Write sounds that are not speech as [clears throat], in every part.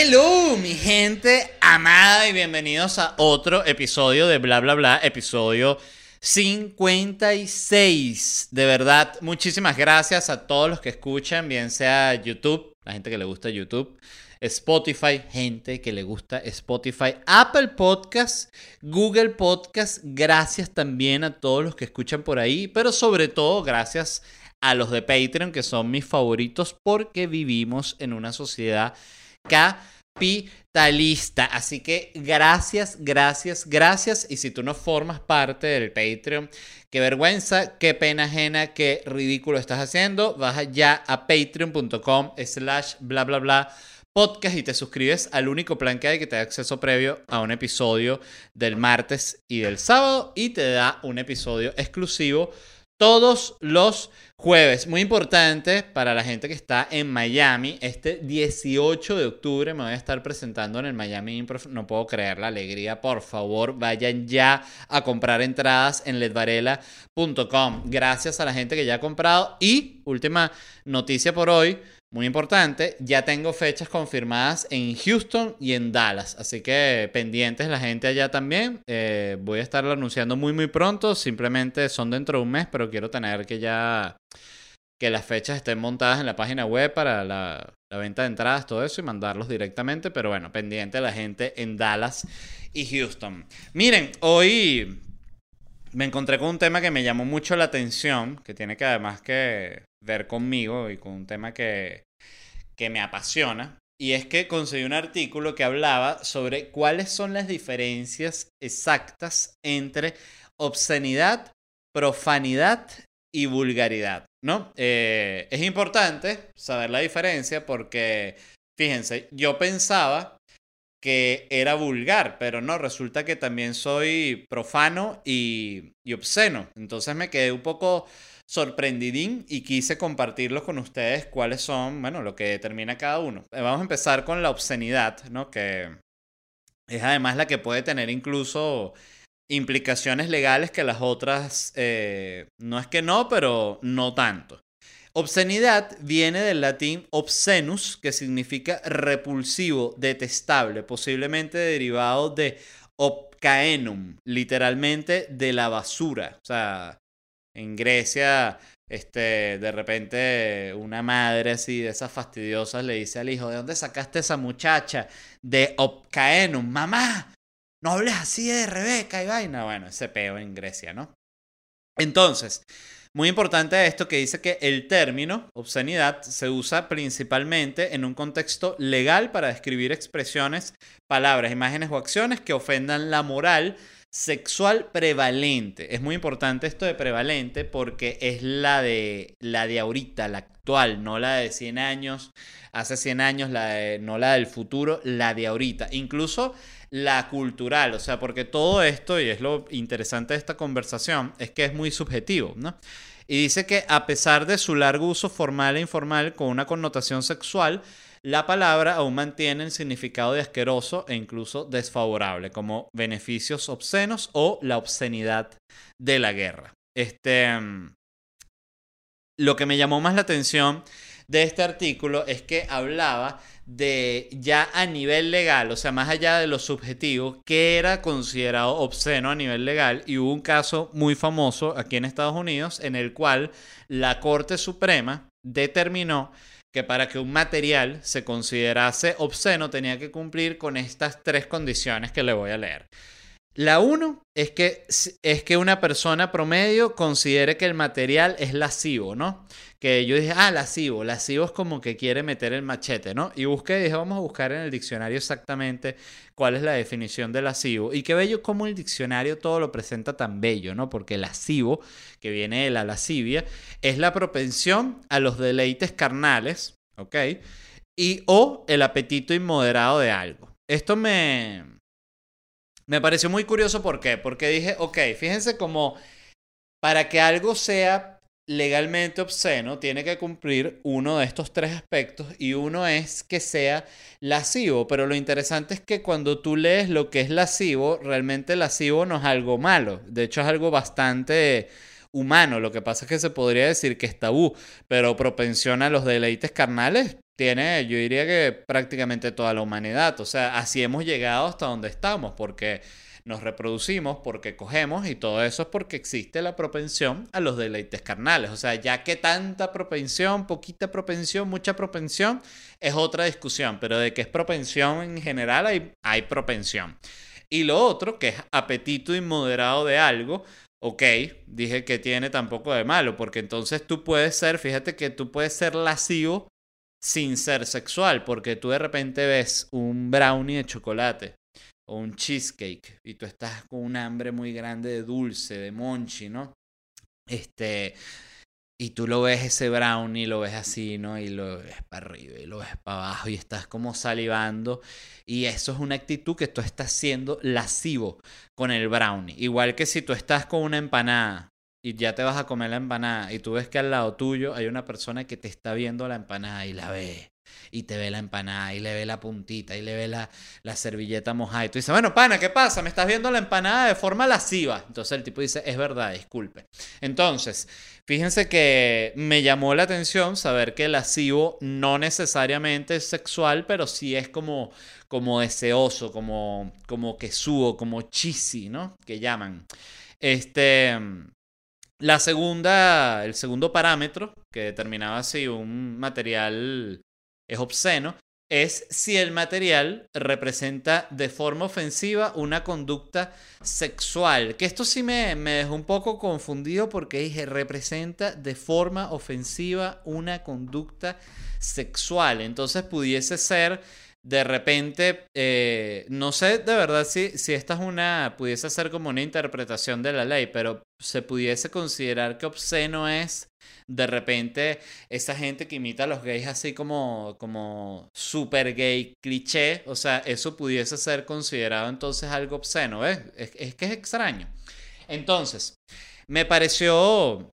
Hello, mi gente amada y bienvenidos a otro episodio de Bla Bla Bla, episodio 56. De verdad, muchísimas gracias a todos los que escuchan, bien sea YouTube, la gente que le gusta YouTube, Spotify, gente que le gusta Spotify, Apple Podcast, Google Podcast, gracias también a todos los que escuchan por ahí, pero sobre todo gracias a los de Patreon que son mis favoritos porque vivimos en una sociedad capitalista. Así que gracias, gracias, gracias. Y si tú no formas parte del Patreon, qué vergüenza, qué pena ajena, qué ridículo estás haciendo. Baja ya a patreon.com slash bla bla bla podcast y te suscribes al único plan que hay que te da acceso previo a un episodio del martes y del sábado y te da un episodio exclusivo todos los jueves. Muy importante para la gente que está en Miami. Este 18 de octubre me voy a estar presentando en el Miami Improv. No puedo creer la alegría. Por favor, vayan ya a comprar entradas en ledvarela.com. Gracias a la gente que ya ha comprado. Y última noticia por hoy muy importante, ya tengo fechas confirmadas en Houston y en Dallas, así que pendientes la gente allá también. Eh, voy a estarlo anunciando muy muy pronto, simplemente son dentro de un mes, pero quiero tener que ya que las fechas estén montadas en la página web para la, la venta de entradas, todo eso y mandarlos directamente, pero bueno, pendiente la gente en Dallas y Houston. Miren, hoy me encontré con un tema que me llamó mucho la atención, que tiene que además que ver conmigo y con un tema que, que me apasiona. Y es que conseguí un artículo que hablaba sobre cuáles son las diferencias exactas entre obscenidad, profanidad y vulgaridad, ¿no? Eh, es importante saber la diferencia porque, fíjense, yo pensaba que era vulgar, pero no, resulta que también soy profano y, y obsceno. Entonces me quedé un poco sorprendidín y quise compartirlo con ustedes cuáles son, bueno, lo que determina cada uno. Eh, vamos a empezar con la obscenidad, ¿no? Que es además la que puede tener incluso implicaciones legales que las otras, eh, no es que no, pero no tanto. Obscenidad viene del latín obscenus, que significa repulsivo, detestable, posiblemente derivado de obcaenum, literalmente de la basura. O sea, en Grecia, este, de repente una madre así de esas fastidiosas le dice al hijo, ¿de dónde sacaste esa muchacha? De Opcaenum, mamá, no hables así de Rebeca y vaina. Bueno, ese peo en Grecia, ¿no? Entonces, muy importante esto que dice que el término obscenidad se usa principalmente en un contexto legal para describir expresiones, palabras, imágenes o acciones que ofendan la moral sexual prevalente. Es muy importante esto de prevalente porque es la de la de ahorita, la actual, no la de 100 años, hace 100 años, la de, no la del futuro, la de ahorita. Incluso la cultural, o sea, porque todo esto, y es lo interesante de esta conversación, es que es muy subjetivo, ¿no? Y dice que a pesar de su largo uso formal e informal con una connotación sexual, la palabra aún mantiene el significado de asqueroso e incluso desfavorable, como beneficios obscenos o la obscenidad de la guerra. Este, mm, lo que me llamó más la atención de este artículo es que hablaba de ya a nivel legal, o sea, más allá de lo subjetivo, que era considerado obsceno a nivel legal. Y hubo un caso muy famoso aquí en Estados Unidos en el cual la Corte Suprema determinó que para que un material se considerase obsceno tenía que cumplir con estas tres condiciones que le voy a leer. La uno es que, es que una persona promedio considere que el material es lascivo, ¿no? Que yo dije, ah, lascivo. Lascivo es como que quiere meter el machete, ¿no? Y busqué, dije, vamos a buscar en el diccionario exactamente cuál es la definición de lascivo. Y qué bello como el diccionario todo lo presenta tan bello, ¿no? Porque lascivo, que viene de la lascivia, es la propensión a los deleites carnales, ¿ok? Y o el apetito inmoderado de algo. Esto me me pareció muy curioso, ¿por qué? Porque dije, ok, fíjense como para que algo sea legalmente obsceno, tiene que cumplir uno de estos tres aspectos y uno es que sea lascivo, pero lo interesante es que cuando tú lees lo que es lascivo, realmente lascivo no es algo malo, de hecho es algo bastante humano, lo que pasa es que se podría decir que es tabú, pero propensión a los deleites carnales tiene, yo diría que prácticamente toda la humanidad. O sea, así hemos llegado hasta donde estamos, porque nos reproducimos, porque cogemos y todo eso es porque existe la propensión a los deleites carnales. O sea, ya que tanta propensión, poquita propensión, mucha propensión, es otra discusión, pero de que es propensión en general hay, hay propensión. Y lo otro, que es apetito inmoderado de algo, ok, dije que tiene tampoco de malo, porque entonces tú puedes ser, fíjate que tú puedes ser lascivo sin ser sexual, porque tú de repente ves un brownie de chocolate o un cheesecake y tú estás con un hambre muy grande de dulce, de monchi, ¿no? Este, y tú lo ves ese brownie, lo ves así, ¿no? Y lo ves para arriba y lo ves para abajo y estás como salivando. Y eso es una actitud que tú estás siendo lascivo con el brownie. Igual que si tú estás con una empanada y ya te vas a comer la empanada y tú ves que al lado tuyo hay una persona que te está viendo la empanada y la ve y te ve la empanada y le ve la puntita y le ve la, la servilleta mojada y tú dices, bueno, pana, ¿qué pasa? Me estás viendo la empanada de forma lasciva. Entonces el tipo dice, es verdad, disculpe. Entonces, fíjense que me llamó la atención saber que el lascivo no necesariamente es sexual, pero sí es como, como deseoso, como, como que subo, como cheesy, ¿no? Que llaman. Este... La segunda, el segundo parámetro que determinaba si un material es obsceno, es si el material representa de forma ofensiva una conducta sexual. Que esto sí me, me dejó un poco confundido porque dije, representa de forma ofensiva una conducta sexual. Entonces pudiese ser de repente, eh, no sé de verdad si, si esta es una, pudiese ser como una interpretación de la ley, pero se pudiese considerar que obsceno es de repente esa gente que imita a los gays así como, como super gay cliché, o sea, eso pudiese ser considerado entonces algo obsceno, ¿ves? Es, es que es extraño. Entonces, me pareció...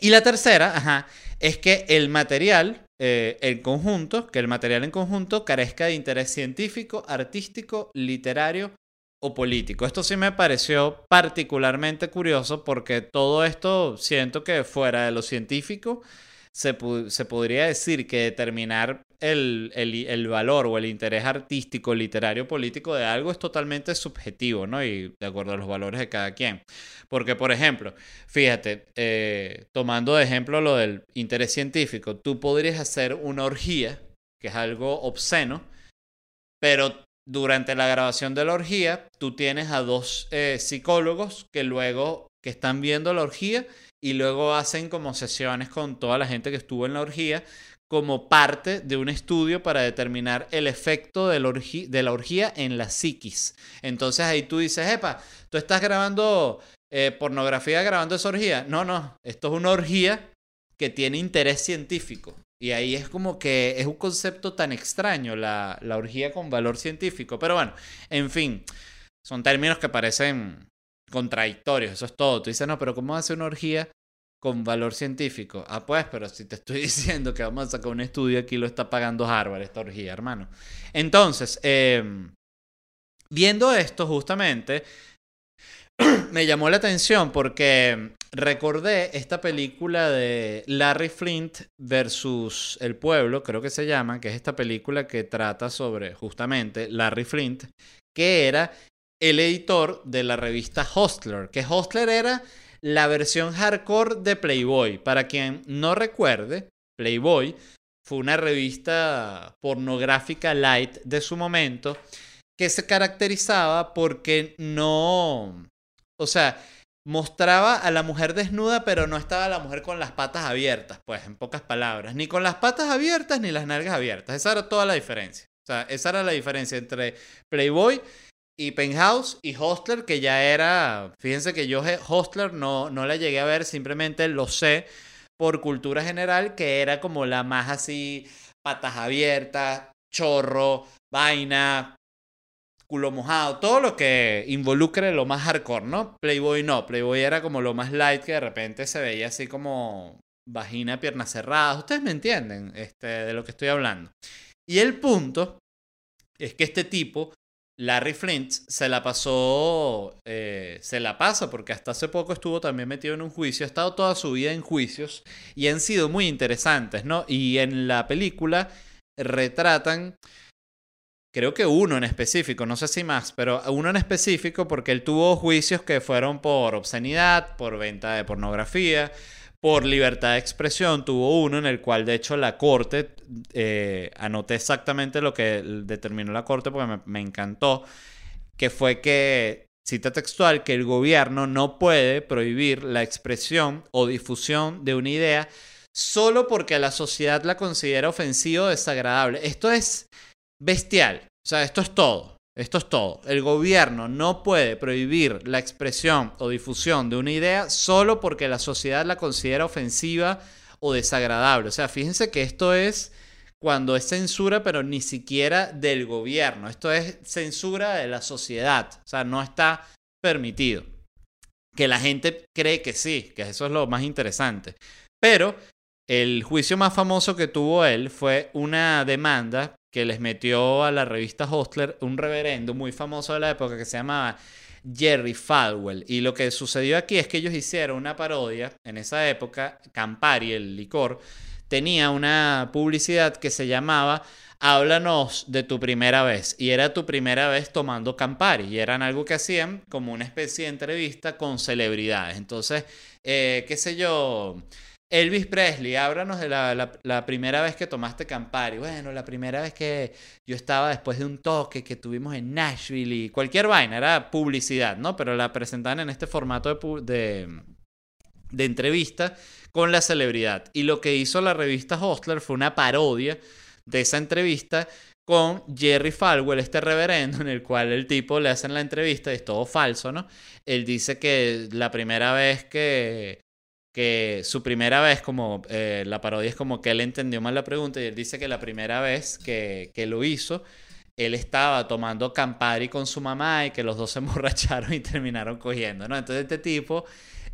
Y la tercera, ajá, es que el material, eh, el conjunto, que el material en conjunto carezca de interés científico, artístico, literario o político. Esto sí me pareció particularmente curioso porque todo esto siento que fuera de lo científico se, se podría decir que determinar el, el, valor o el interés artístico, literario, político de algo es totalmente subjetivo, ¿no? Y de acuerdo a los valores de cada quien. Porque, por ejemplo, fíjate, eh, tomando de ejemplo lo del interés científico, tú podrías hacer una orgía, que es algo obsceno, pero durante la grabación de la orgía, tú tienes a dos eh, psicólogos que luego que están viendo la orgía y luego hacen como sesiones con toda la gente que estuvo en la orgía como parte de un estudio para determinar el efecto de la, orgía, en la psiquis. Entonces ahí tú dices, epa, tú estás grabando eh, pornografía grabando esa orgía. No, no, esto es una orgía que tiene interés científico. Y ahí es como que es un concepto tan extraño, la, la orgía con valor científico. Pero bueno, en fin, son términos que parecen contradictorios, eso es todo. Tú dices, no, pero ¿cómo hace una orgía con valor científico? Ah, pues, pero si te estoy [laughs] diciendo que vamos a sacar un estudio aquí, lo está pagando Harvard, esta orgía, hermano. Entonces, eh, viendo esto justamente, [clears throat] me llamó la atención porque recordé esta película de Larry Flint versus El Pueblo, creo que se llama, que es esta película que trata sobre justamente Larry Flint, que era el editor de la revista Hostler, que Hostler era la versión hardcore de Playboy. Para quien no recuerde, Playboy fue una revista pornográfica light de su momento que se caracterizaba porque no o sea, mostraba a la mujer desnuda, pero no estaba la mujer con las patas abiertas, pues, en pocas palabras. Ni con las patas abiertas ni las nalgas abiertas. Esa era toda la diferencia. O sea, esa era la diferencia entre Playboy y Penthouse y Hostler, que ya era. Fíjense que yo Hostler no, no la llegué a ver, simplemente lo sé por cultura general, que era como la más así, patas abiertas, chorro, vaina, culo mojado, todo lo que involucre lo más hardcore, ¿no? Playboy no, Playboy era como lo más light que de repente se veía así como vagina, piernas cerradas, ustedes me entienden este, de lo que estoy hablando. Y el punto es que este tipo, Larry Flint, se la pasó, eh, se la pasa porque hasta hace poco estuvo también metido en un juicio, ha estado toda su vida en juicios y han sido muy interesantes, ¿no? Y en la película retratan, creo que uno en específico, no sé si más, pero uno en específico porque él tuvo juicios que fueron por obscenidad, por venta de pornografía, por libertad de expresión, tuvo uno en el cual de hecho la corte, eh, anoté exactamente lo que determinó la corte porque me, me encantó, que fue que cita textual, que el gobierno no puede prohibir la expresión o difusión de una idea solo porque la sociedad la considera ofensiva o desagradable. Esto es bestial. O sea, esto es todo. Esto es todo. El gobierno no puede prohibir la expresión o difusión de una idea solo porque la sociedad la considera ofensiva o desagradable. O sea, fíjense que esto es cuando es censura, pero ni siquiera del gobierno. Esto es censura de la sociedad. O sea, no está permitido. Que la gente cree que sí, que eso es lo más interesante. Pero el juicio más famoso que tuvo él fue una demanda que les metió a la revista Hostler un reverendo muy famoso de la época que se llamaba Jerry Falwell. Y lo que sucedió aquí es que ellos hicieron una parodia en esa época, Campari, el licor, tenía una publicidad que se llamaba Háblanos de tu primera vez. Y era tu primera vez tomando Campari. Y eran algo que hacían como una especie de entrevista con celebridades. Entonces, eh, qué sé yo. Elvis Presley, háblanos de la, primera vez que tomaste Campari. Bueno, la primera vez que yo estaba después de un toque que tuvimos en Nashville y cualquier vaina, era publicidad, ¿no? Pero la presentaban en este formato de, de entrevista con la celebridad. Y lo que hizo la revista Hostler fue una parodia de esa entrevista con Jerry Falwell, este reverendo, en el cual el tipo le hacen la entrevista y es todo falso, ¿no? Él dice que la primera vez que, que su primera vez, como eh, la parodia es como que él entendió mal la pregunta y él dice que la primera vez que, que lo hizo, él estaba tomando Campari con su mamá y que los dos se [laughs] emborracharon y terminaron cogiendo, ¿no? Entonces este tipo,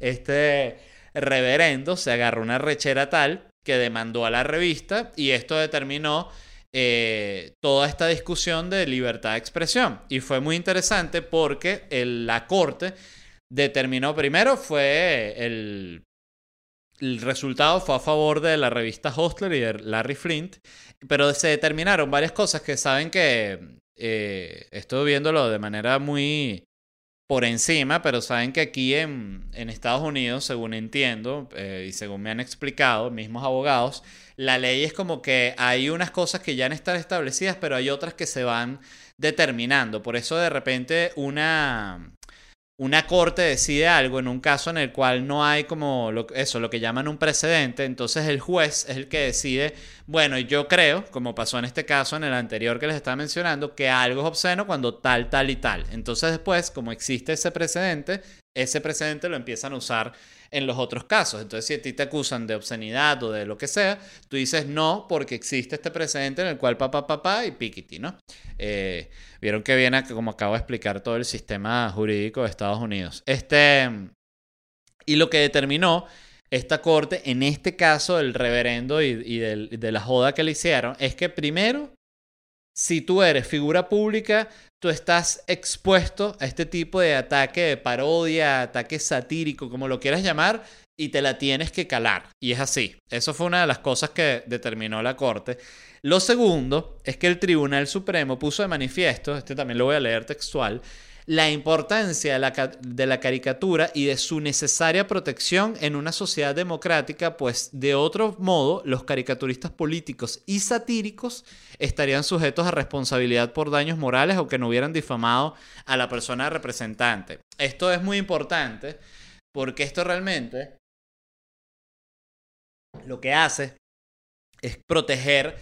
este reverendo se agarró una rechera tal que demandó a la revista y esto determinó eh, toda esta discusión de libertad de expresión. Y fue muy interesante porque la corte determinó primero fue el, el resultado fue a favor de la revista Hostler y de Larry Flint, pero se determinaron varias cosas que saben que eh, estoy viéndolo de manera muy por encima, pero saben que aquí en, Estados Unidos, según entiendo eh, y según me han explicado mismos abogados, la ley es como que hay unas cosas que ya han estado establecidas, pero hay otras que se van determinando. Por eso de repente una, una corte decide algo en un caso en el cual no hay como eso, lo que llaman un precedente, entonces el juez es el que decide, bueno, yo creo, como pasó en este caso, en el anterior que les estaba mencionando, que algo es obsceno cuando tal, tal y tal. Entonces después, como existe ese precedente, ese precedente lo empiezan a usar en los otros casos. Entonces, si a ti te acusan de obscenidad o de lo que sea, tú dices no porque existe este precedente en el cual papá, papá y piquiti, ¿no? Eh, vieron que viene, como acabo de explicar, todo el sistema jurídico de Estados Unidos. Este, y lo que determinó esta corte, en este caso el reverendo y de la joda que le hicieron, es que primero, si tú eres figura pública, tú estás expuesto a este tipo de ataque de parodia, ataque satírico, como lo quieras llamar, y te la tienes que calar. Y es así. Eso fue una de las cosas que determinó la Corte. Lo segundo es que el Tribunal Supremo puso de manifiesto, este también lo voy a leer textual, la importancia de la, caricatura y de su necesaria protección en una sociedad democrática, pues de otro modo los caricaturistas políticos y satíricos estarían sujetos a responsabilidad por daños morales o que no hubieran difamado a la persona representante. Esto es muy importante porque esto realmente lo que hace es proteger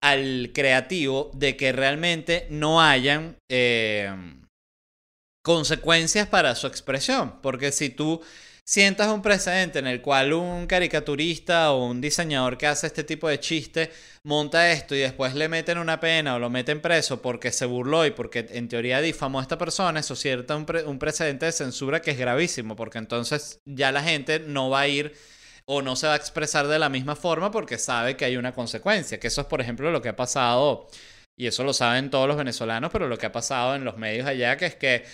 al creativo de que realmente no hayan... Eh, consecuencias para su expresión. Porque si tú sientas un precedente en el cual un caricaturista o un diseñador que hace este tipo de chiste monta esto y después le meten una pena o lo meten preso porque se burló y porque en teoría difamó a esta persona, eso cierta un, un precedente de censura que es gravísimo, porque entonces ya la gente no va a ir o no se va a expresar de la misma forma porque sabe que hay una consecuencia, que eso es por ejemplo lo que ha pasado, y eso lo saben todos los venezolanos, pero lo que ha pasado en los medios allá, que es que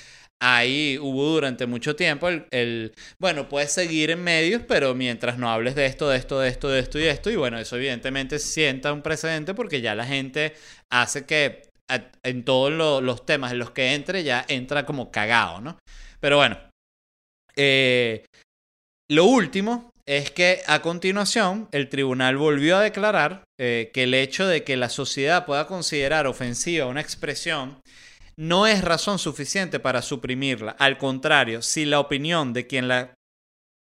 ahí hubo durante mucho tiempo el, bueno, puedes seguir en medios, pero mientras no hables de esto, de esto, de esto, de esto y esto, y bueno, eso evidentemente sienta un precedente porque ya la gente hace que en todos los temas en los que entre ya entra como cagado, ¿no? Pero bueno, eh, lo último es que a continuación el tribunal volvió a declarar eh, que el hecho de que la sociedad pueda considerar ofensiva una expresión no es razón suficiente para suprimirla. Al contrario, si la opinión de quien la,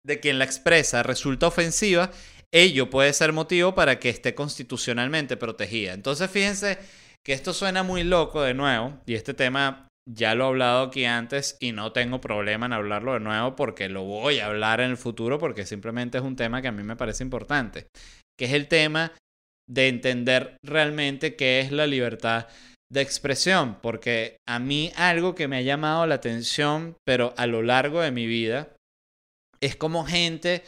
de quien la expresa resulta ofensiva, ello puede ser motivo para que esté constitucionalmente protegida. Entonces fíjense que esto suena muy loco de nuevo, y este tema ya lo he hablado aquí antes y no tengo problema en hablarlo de nuevo porque lo voy a hablar en el futuro porque simplemente es un tema que a mí me parece importante, que es el tema de entender realmente qué es la libertad de expresión, porque a mí algo que me ha llamado la atención, pero a lo largo de mi vida, es como gente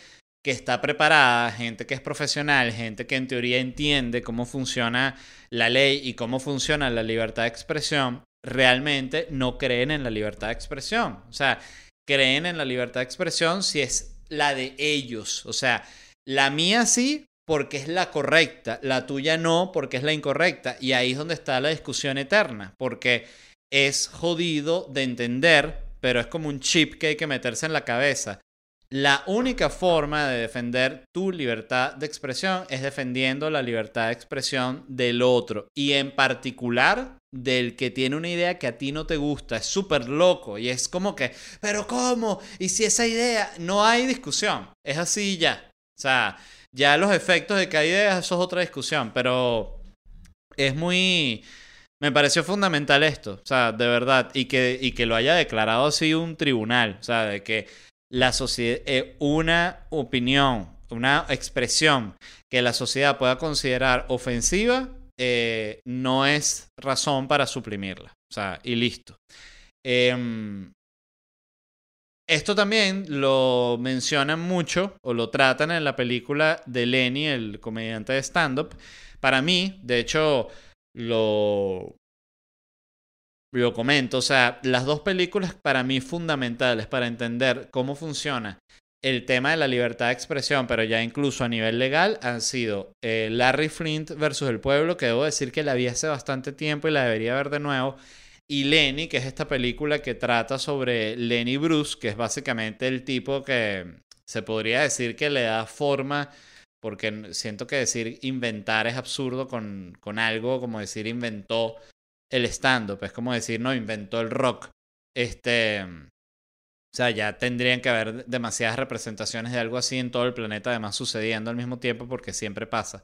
que está preparada, gente que es profesional, gente que en teoría entiende cómo funciona la ley y cómo funciona la libertad de expresión, realmente no creen en la libertad de expresión. O sea, creen en la libertad de expresión si es la de ellos. O sea, la mía sí porque es la correcta, la tuya no porque es la incorrecta. Y ahí es donde está la discusión eterna, porque es jodido de entender, pero es como un chip que hay que meterse en la cabeza. La única forma de defender tu libertad de expresión es defendiendo la libertad de expresión del otro y en particular del que tiene una idea que a ti no te gusta. Es súper loco y es como que, pero ¿cómo? Y si esa idea, no hay discusión, es así ya. O sea, ya los efectos de cada idea, eso es otra discusión, pero es muy... Me pareció fundamental esto, o sea, de verdad, y que, y que lo haya declarado así un tribunal, o sea, de que la sociedad, eh, una opinión, una expresión que la sociedad pueda considerar ofensiva, eh, no es razón para suprimirla. O sea, y listo. Em, esto también lo mencionan mucho o lo tratan en la película de Lenny, el comediante de stand-up. Para mí, de hecho, lo, lo comento, o sea, las dos películas para mí fundamentales para entender cómo funciona el tema de la libertad de expresión, pero ya incluso a nivel legal, han sido eh, Larry Flint versus El Pueblo, que debo decir que la vi hace bastante tiempo y la debería ver de nuevo, y Lenny, que es esta película que trata sobre Lenny Bruce, que es básicamente el tipo que se podría decir que le da forma, porque siento que decir inventar es absurdo con, con algo como decir inventó el stand-up, es como decir, no, inventó el rock. Este, o sea, ya tendrían que haber demasiadas representaciones de algo así en todo el planeta, además sucediendo al mismo tiempo, porque siempre pasa.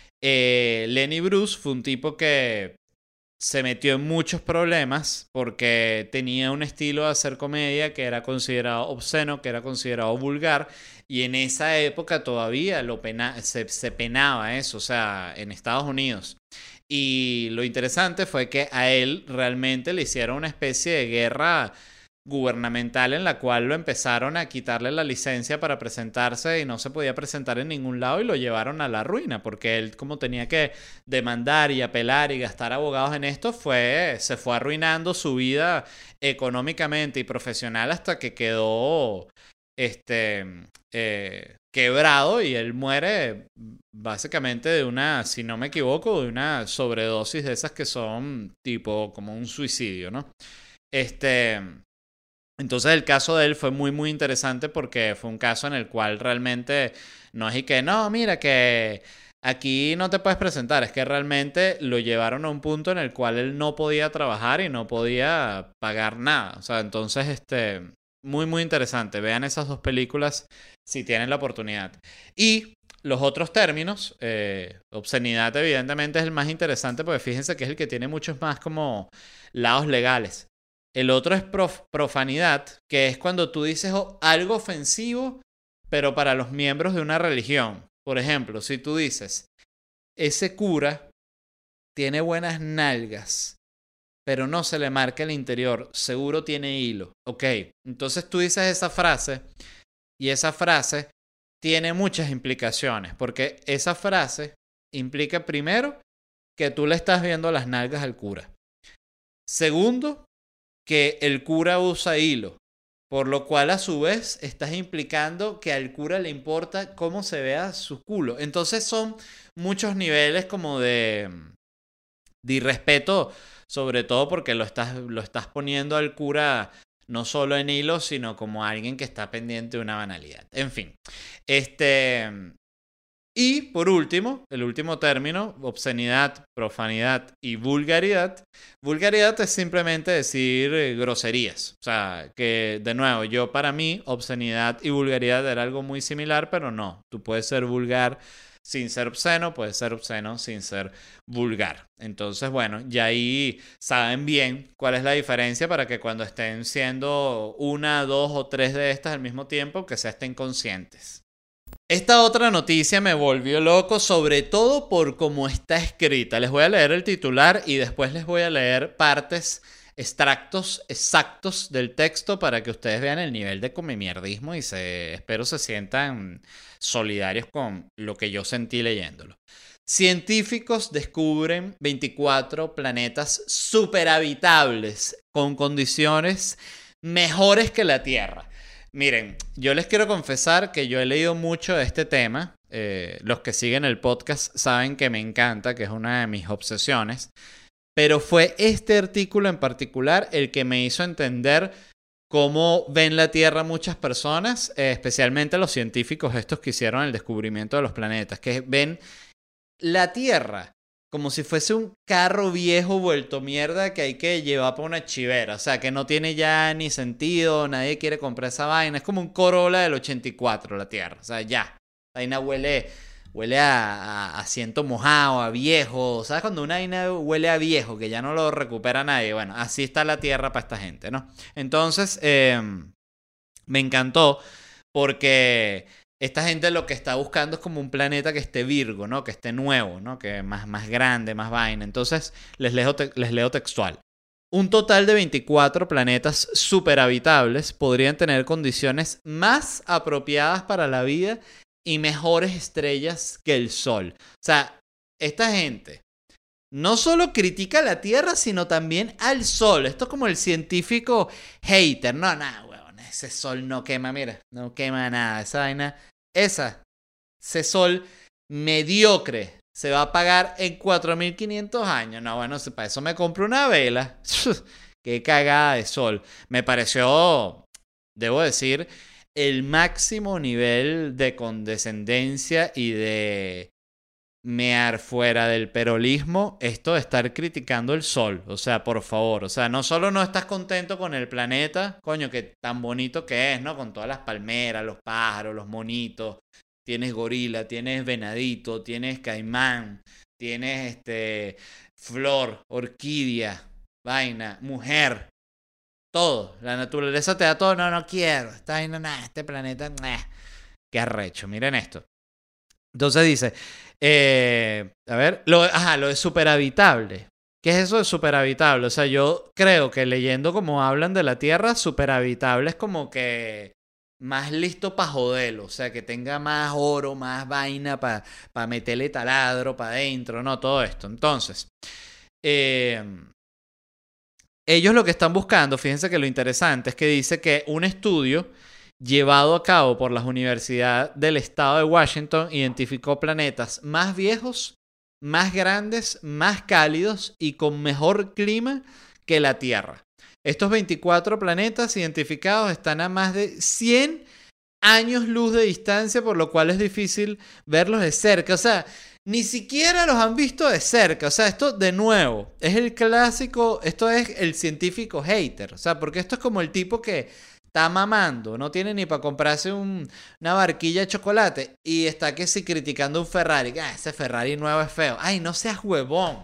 eh, Lenny Bruce fue un tipo que se metió en muchos problemas porque tenía un estilo de hacer comedia que era considerado obsceno, que era considerado vulgar, y en esa época todavía lo se, se, penaba eso, o sea, en Estados Unidos. Y lo interesante fue que a él realmente le hicieron una especie de guerra gubernamental en la cual lo empezaron a quitarle la licencia para presentarse y no se podía presentar en ningún lado y lo llevaron a la ruina porque él como tenía que demandar y apelar y gastar abogados en esto fue se fue arruinando su vida económicamente y profesional hasta que quedó este eh, quebrado y él muere básicamente de una si no me equivoco de una sobredosis de esas que son tipo como un suicidio no este entonces el caso de él fue muy muy interesante porque fue un caso en el cual realmente no es y que no, mira que aquí no te puedes presentar, es que realmente lo llevaron a un punto en el cual él no podía trabajar y no podía pagar nada. O sea, entonces este muy muy interesante. Vean esas dos películas si tienen la oportunidad. Y los otros términos, eh, obscenidad evidentemente es el más interesante porque fíjense que es el que tiene muchos más como lados legales. El otro es profanidad, que es cuando tú dices algo ofensivo, pero para los miembros de una religión. Por ejemplo, si tú dices, ese cura tiene buenas nalgas, pero no se le marca el interior, seguro tiene hilo. Ok, entonces tú dices esa frase y esa frase tiene muchas implicaciones, porque esa frase implica primero que tú le estás viendo las nalgas al cura. Segundo, que el cura usa hilo, por lo cual a su vez estás implicando que al cura le importa cómo se vea su culo. Entonces son muchos niveles como de, de irrespeto, sobre todo porque lo estás, lo estás poniendo al cura no solo en hilo, sino como alguien que está pendiente de una banalidad. En fin, este, y por último, el último término, obscenidad, profanidad y vulgaridad. Vulgaridad es simplemente decir eh, groserías. O sea, que de nuevo, yo para mí, obscenidad y vulgaridad era algo muy similar, pero no. Tú puedes ser vulgar sin ser obsceno, puedes ser obsceno sin ser vulgar. Entonces, bueno, ya ahí saben bien cuál es la diferencia para que cuando estén siendo una, dos o tres de estas al mismo tiempo, que se estén conscientes. Esta otra noticia me volvió loco, sobre todo por cómo está escrita. Les voy a leer el titular y después les voy a leer partes, extractos exactos del texto para que ustedes vean el nivel de comimierdismo y se, espero se sientan solidarios con lo que yo sentí leyéndolo. Científicos descubren 24 planetas superhabitables con condiciones mejores que la Tierra. Miren, yo les quiero confesar que yo he leído mucho de este tema. Eh, los que siguen el podcast saben que me encanta, que es una de mis obsesiones. Pero fue este artículo en particular el que me hizo entender cómo ven la Tierra muchas personas, eh, especialmente los científicos estos que hicieron el descubrimiento de los planetas, que ven la Tierra como si fuese un carro viejo vuelto mierda que hay que llevar para una chivera. O sea, que no tiene ya ni sentido, nadie quiere comprar esa vaina. Es como un Corolla del 84, la Tierra. O sea, ya. La vaina huele, huele a, asiento mojado, a viejo. ¿Sabes cuando una vaina huele a viejo, que ya no lo recupera nadie? Bueno, así está la Tierra para esta gente, ¿no? Entonces, em, me encantó porque esta gente lo que está buscando es como un planeta que esté Virgo, ¿no? Que esté nuevo, ¿no? Que más, más grande, más vaina. Entonces, les leo, les leo textual. Un total de 24 planetas superhabitables podrían tener condiciones más apropiadas para la vida y mejores estrellas que el Sol. O sea, esta gente no solo critica la Tierra, sino también al Sol. Esto es como el científico hater. No, nada, weón. Ese Sol no quema, mira, no quema nada. Esa vaina esa, ese sol mediocre, se va a pagar en 4.500 años. No, bueno, para eso me compro una vela. [laughs] Qué cagada de sol. Me pareció, debo decir, el máximo nivel de condescendencia y de mear fuera del perolismo esto de estar criticando el sol. O sea, por favor. O sea, no solo no estás contento con el planeta, coño, que tan bonito que es, ¿no? Con todas las palmeras, los pájaros, los monitos. Tienes gorila, tienes venadito, tienes caimán, tienes este flor, orquídea, vaina, mujer. Todo. La naturaleza te da todo. No, no quiero. Vaina, nada. Este planeta, nah. Qué arrecho. Miren esto. Entonces dice, eh, a ver, lo, ajá, lo de superhabitable. ¿Qué es eso de superhabitable? O sea, yo creo que leyendo como hablan de la Tierra, superhabitable es como que más listo para joderlo. O sea, que tenga más oro, más vaina para pa meterle taladro para adentro, no, todo esto. Entonces, eh, ellos lo que están buscando, fíjense que lo interesante es que dice que un estudio llevado a cabo por las universidades del estado de Washington identificó planetas más viejos, más grandes, más cálidos y con mejor clima que la Tierra. Estos 24 planetas identificados están a más de 100 años luz de distancia, por lo cual es difícil verlos de cerca. O sea, ni siquiera los han visto de cerca. O sea, esto de nuevo es el clásico, esto es el científico hater. O sea, porque esto es como el tipo que está mamando, no tiene ni para comprarse una barquilla de chocolate y está que si criticando un Ferrari, ah, ese Ferrari nuevo es feo. Ay, no seas huevón.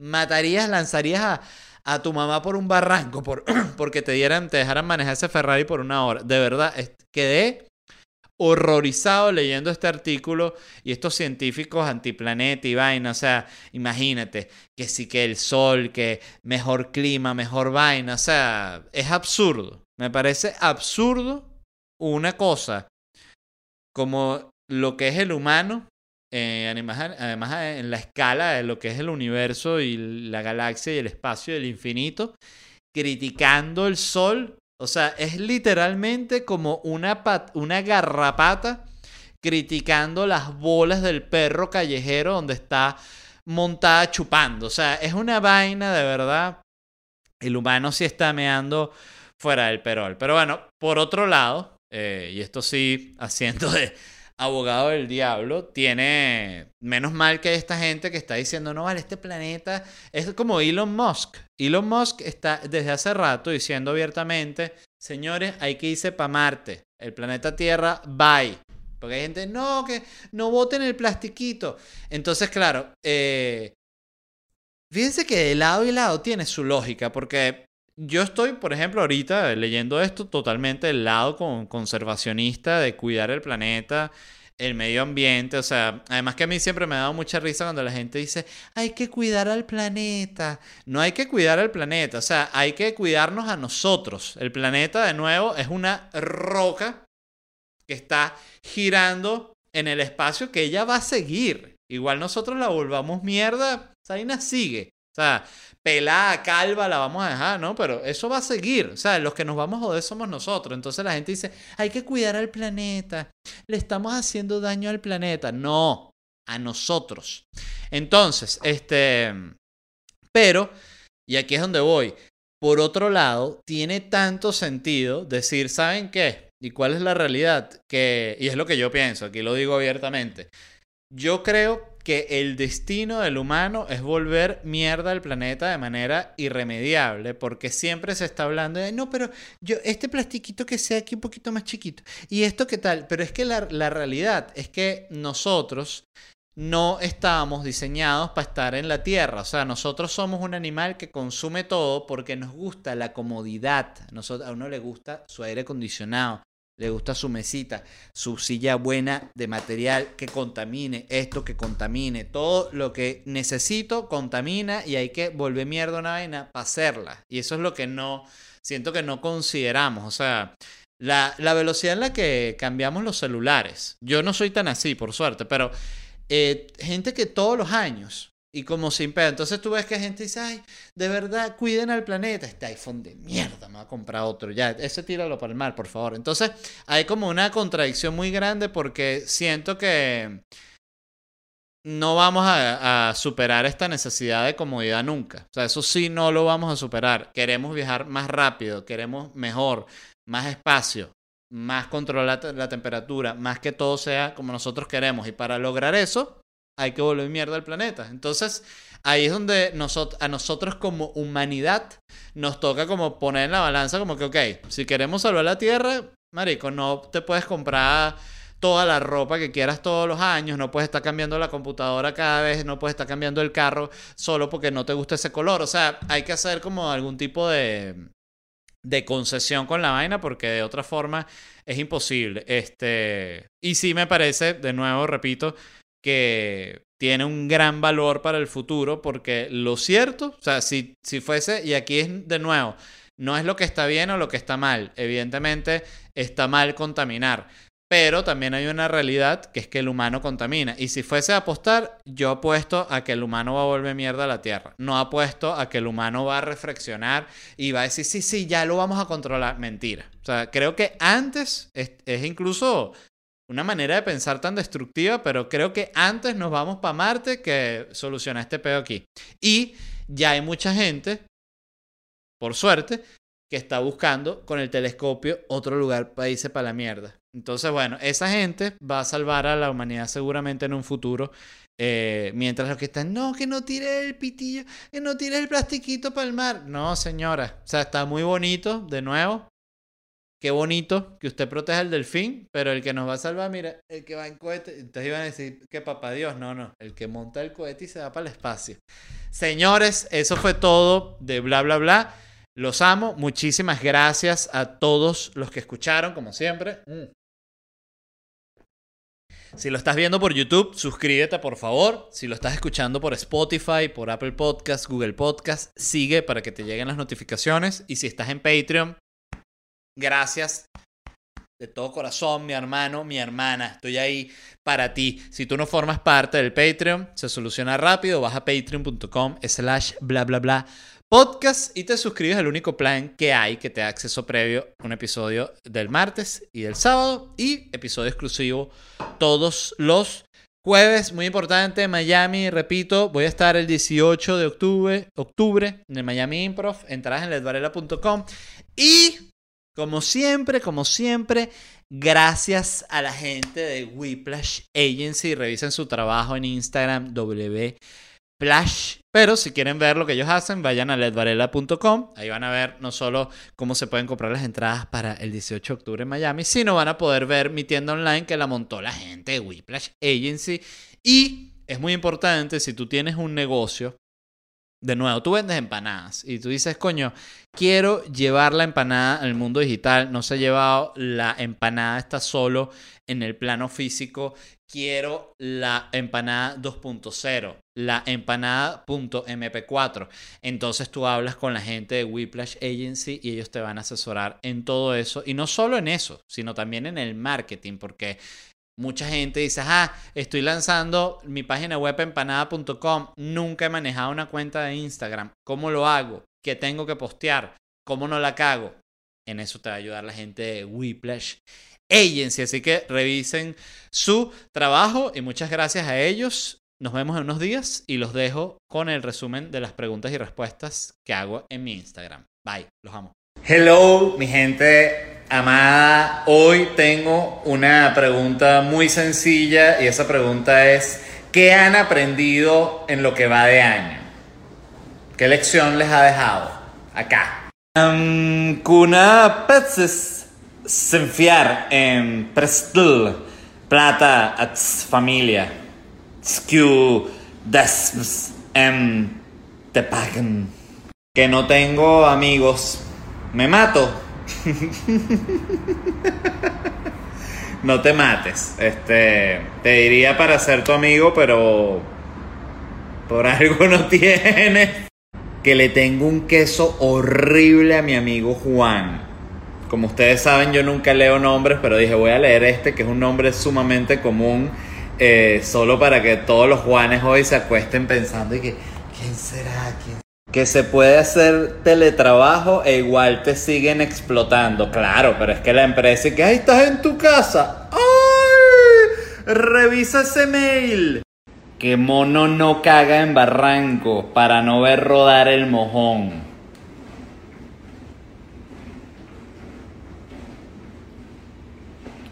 Matarías, lanzarías a tu mamá por un barranco por, [clears throat] porque te dieran, te dejaran manejar ese Ferrari por una hora. De verdad, quedé horrorizado leyendo este artículo y estos científicos antiplaneta y vaina. O sea, imagínate que sí que el sol, que mejor clima, mejor vaina. O sea, es absurdo. Me parece absurdo una cosa como lo que es el humano, eh, además, además en la escala de lo que es el universo y la galaxia y el espacio del infinito, criticando el sol o sea, es literalmente como una, una garrapata criticando las bolas del perro callejero donde está montada chupando. O sea, es una vaina de verdad. El humano sí está meando fuera del perol. Pero bueno, por otro lado, eh, y esto sí, haciendo de abogado del diablo, tiene menos mal que esta gente que está diciendo, no vale, este planeta es como Elon Musk. Elon Musk está desde hace rato diciendo abiertamente, señores, hay que irse para Marte, el planeta Tierra, bye. Porque hay gente, no, que no voten el plastiquito. Entonces, claro, eh, fíjense que de lado y lado tiene su lógica, porque yo estoy, por ejemplo, ahorita leyendo esto totalmente del lado conservacionista de cuidar el planeta, el medio ambiente. O sea, además que a mí siempre me ha dado mucha risa cuando la gente dice, hay que cuidar al planeta. No hay que cuidar al planeta, o sea, hay que cuidarnos a nosotros. El planeta, de nuevo, es una roca que está girando en el espacio que ella va a seguir. Igual nosotros la volvamos mierda, Saina sigue. O sea, pelada, calva, la vamos a dejar, ¿no? Pero eso va a seguir. O sea, los que nos vamos a joder somos nosotros. Entonces la gente dice, hay que cuidar al planeta. Le estamos haciendo daño al planeta. No, a nosotros. Entonces, este... Pero, y aquí es donde voy. Por otro lado, tiene tanto sentido decir, ¿saben qué? ¿Y cuál es la realidad? Que, y es lo que yo pienso, aquí lo digo abiertamente. Yo creo que el destino del humano es volver mierda al planeta de manera irremediable, porque siempre se está hablando de, no, pero yo, este plastiquito que sea aquí un poquito más chiquito, y esto qué tal, pero es que la, realidad es que nosotros no estábamos diseñados para estar en la Tierra, o sea, nosotros somos un animal que consume todo porque nos gusta la comodidad, a uno le gusta su aire acondicionado, le gusta su mesita, su silla buena de material que contamine, esto que contamine, todo lo que necesito contamina y hay que volver mierda una vaina para hacerla. Y eso es lo que no, siento que no consideramos, o sea, la, velocidad en la que cambiamos los celulares. Yo no soy tan así, por suerte, pero eh, gente que todos los años y como sin pedo. Entonces tú ves que gente dice, ay, de verdad, cuiden al planeta. Este iPhone de mierda, me va a comprar otro. Ya, ese tíralo para el mar, por favor. Entonces hay como una contradicción muy grande porque siento que no vamos a, a, superar esta necesidad de comodidad nunca. O sea, eso sí no lo vamos a superar. Queremos viajar más rápido, queremos mejor, más espacio, más controlar la temperatura, más que todo sea como nosotros queremos. Y para lograr eso, hay que volver mierda al planeta. Entonces, ahí es donde a nosotros como humanidad nos toca como poner en la balanza como que, ok, si queremos salvar la Tierra, marico, no te puedes comprar toda la ropa que quieras todos los años, no puedes estar cambiando la computadora cada vez, no puedes estar cambiando el carro solo porque no te gusta ese color. O sea, hay que hacer como algún tipo de, de concesión con la vaina porque de otra forma es imposible. Este, y sí me parece, de nuevo, repito, que tiene un gran valor para el futuro porque lo cierto, o sea, si, si fuese, y aquí es de nuevo, no es lo que está bien o lo que está mal, evidentemente está mal contaminar, pero también hay una realidad que es que el humano contamina. Y si fuese a apostar, yo apuesto a que el humano va a volver mierda a la Tierra. No apuesto a que el humano va a reflexionar y va a decir, sí, sí, ya lo vamos a controlar. Mentira. O sea, creo que antes es, es incluso una manera de pensar tan destructiva, pero creo que antes nos vamos para Marte que soluciona este pedo aquí. Y ya hay mucha gente, por suerte, que está buscando con el telescopio otro lugar para irse para la mierda. Entonces, bueno, esa gente va a salvar a la humanidad seguramente en un futuro. Eh, mientras los que están, no, que no tire el pitillo, que no tire el plastiquito para el mar. No, señora. O sea, está muy bonito, de nuevo, qué bonito que usted proteja el delfín, pero el que nos va a salvar, mira, el que va en cohete. Entonces iban a decir que papá Dios, no, no, el que monta el cohete y se va para el espacio. Señores, eso fue todo de bla, bla, bla. Los amo. Muchísimas gracias a todos los que escucharon, como siempre. Mm. Si lo estás viendo por YouTube, suscríbete por favor. Si lo estás escuchando por Spotify, por Apple Podcast, Google Podcast, sigue para que te lleguen las notificaciones. Y si estás en Patreon, Gracias de todo corazón, mi hermano, mi hermana. Estoy ahí para ti. Si tú no formas parte del Patreon, se soluciona rápido. Vas a patreon.com slash bla bla bla podcast y te suscribes al único plan que hay que te da acceso previo un episodio del martes y del sábado y episodio exclusivo todos los jueves. Muy importante, Miami, repito, voy a estar el 18 de octubre, octubre en el Miami Improv. Entrarás en ledvarela.com y como siempre, como siempre, gracias a la gente de Whiplash Agency. Revisen su trabajo en Instagram, wplash. Pero si quieren ver lo que ellos hacen, vayan a ledvarela.com. Ahí van a ver no solo cómo se pueden comprar las entradas para el 18 de octubre en Miami, sino van a poder ver mi tienda online que la montó la gente de Whiplash Agency. Y es muy importante, si tú tienes un negocio de nuevo, tú vendes empanadas y tú dices, coño, quiero llevar la empanada al mundo digital, no se ha llevado, la empanada está solo en el plano físico, quiero la empanada 2.0, la empanada.mp4. Entonces tú hablas con la gente de Whiplash Agency y ellos te van a asesorar en todo eso y no solo en eso, sino también en el marketing, porque Mucha gente dice, ah, estoy lanzando mi página web empanada.com, nunca he manejado una cuenta de Instagram, ¿cómo lo hago? ¿Qué tengo que postear? ¿Cómo no la cago? En eso te va a ayudar la gente de Whiplash Agency, así que revisen su trabajo y muchas gracias a ellos. Nos vemos en unos días y los dejo con el resumen de las preguntas y respuestas que hago en mi Instagram. Bye, los amo. Hello, mi gente Amada, hoy tengo una pregunta muy sencilla y esa pregunta es, ¿qué han aprendido en lo que va de año? ¿Qué lección les ha dejado acá? Kuna peces senfiar en prestul plata at familia skew desms em te pagan que no tengo amigos me mato [laughs] no te mates. Este, te diría para ser tu amigo, pero por algo no [laughs] tienes. Que le tengo un queso horrible a mi amigo Juan. Como ustedes saben, yo nunca leo nombres, pero dije voy a leer este, que es un nombre sumamente común, eh, solo para que todos los Juanes hoy se acuesten pensando y que, ¿quién será? ¿Quién que se puede hacer teletrabajo e igual te siguen explotando. Claro, pero es que la empresa y que ahí estás en tu casa. ¡Ay! Revisa ese mail. Que mono no caga en barranco para no ver rodar el mojón.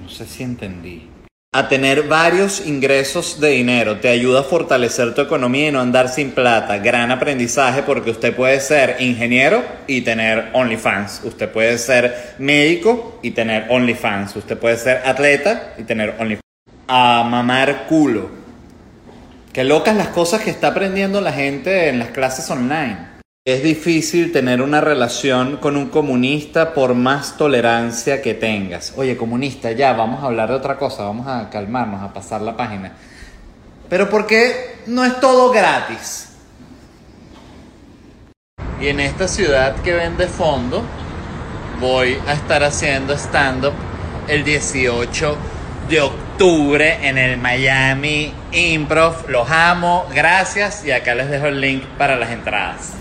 No sé si entendí a tener varios ingresos de dinero. Te ayuda a fortalecer tu economía y no andar sin plata. Gran aprendizaje porque usted puede ser ingeniero y tener OnlyFans. Usted puede ser médico y tener OnlyFans. Usted puede ser atleta y tener OnlyFans. A mamar culo. Qué locas las cosas que está aprendiendo la gente en las clases online. Es difícil tener una relación con un comunista por más tolerancia que tengas. Oye, comunista, ya, vamos a hablar de otra cosa, vamos a calmarnos, a pasar la página. Pero ¿por qué no es todo gratis? Y en esta ciudad que ven de fondo, voy a estar haciendo stand-up el 18 de octubre en el Miami Improv. Los amo, gracias y acá les dejo el link para las entradas.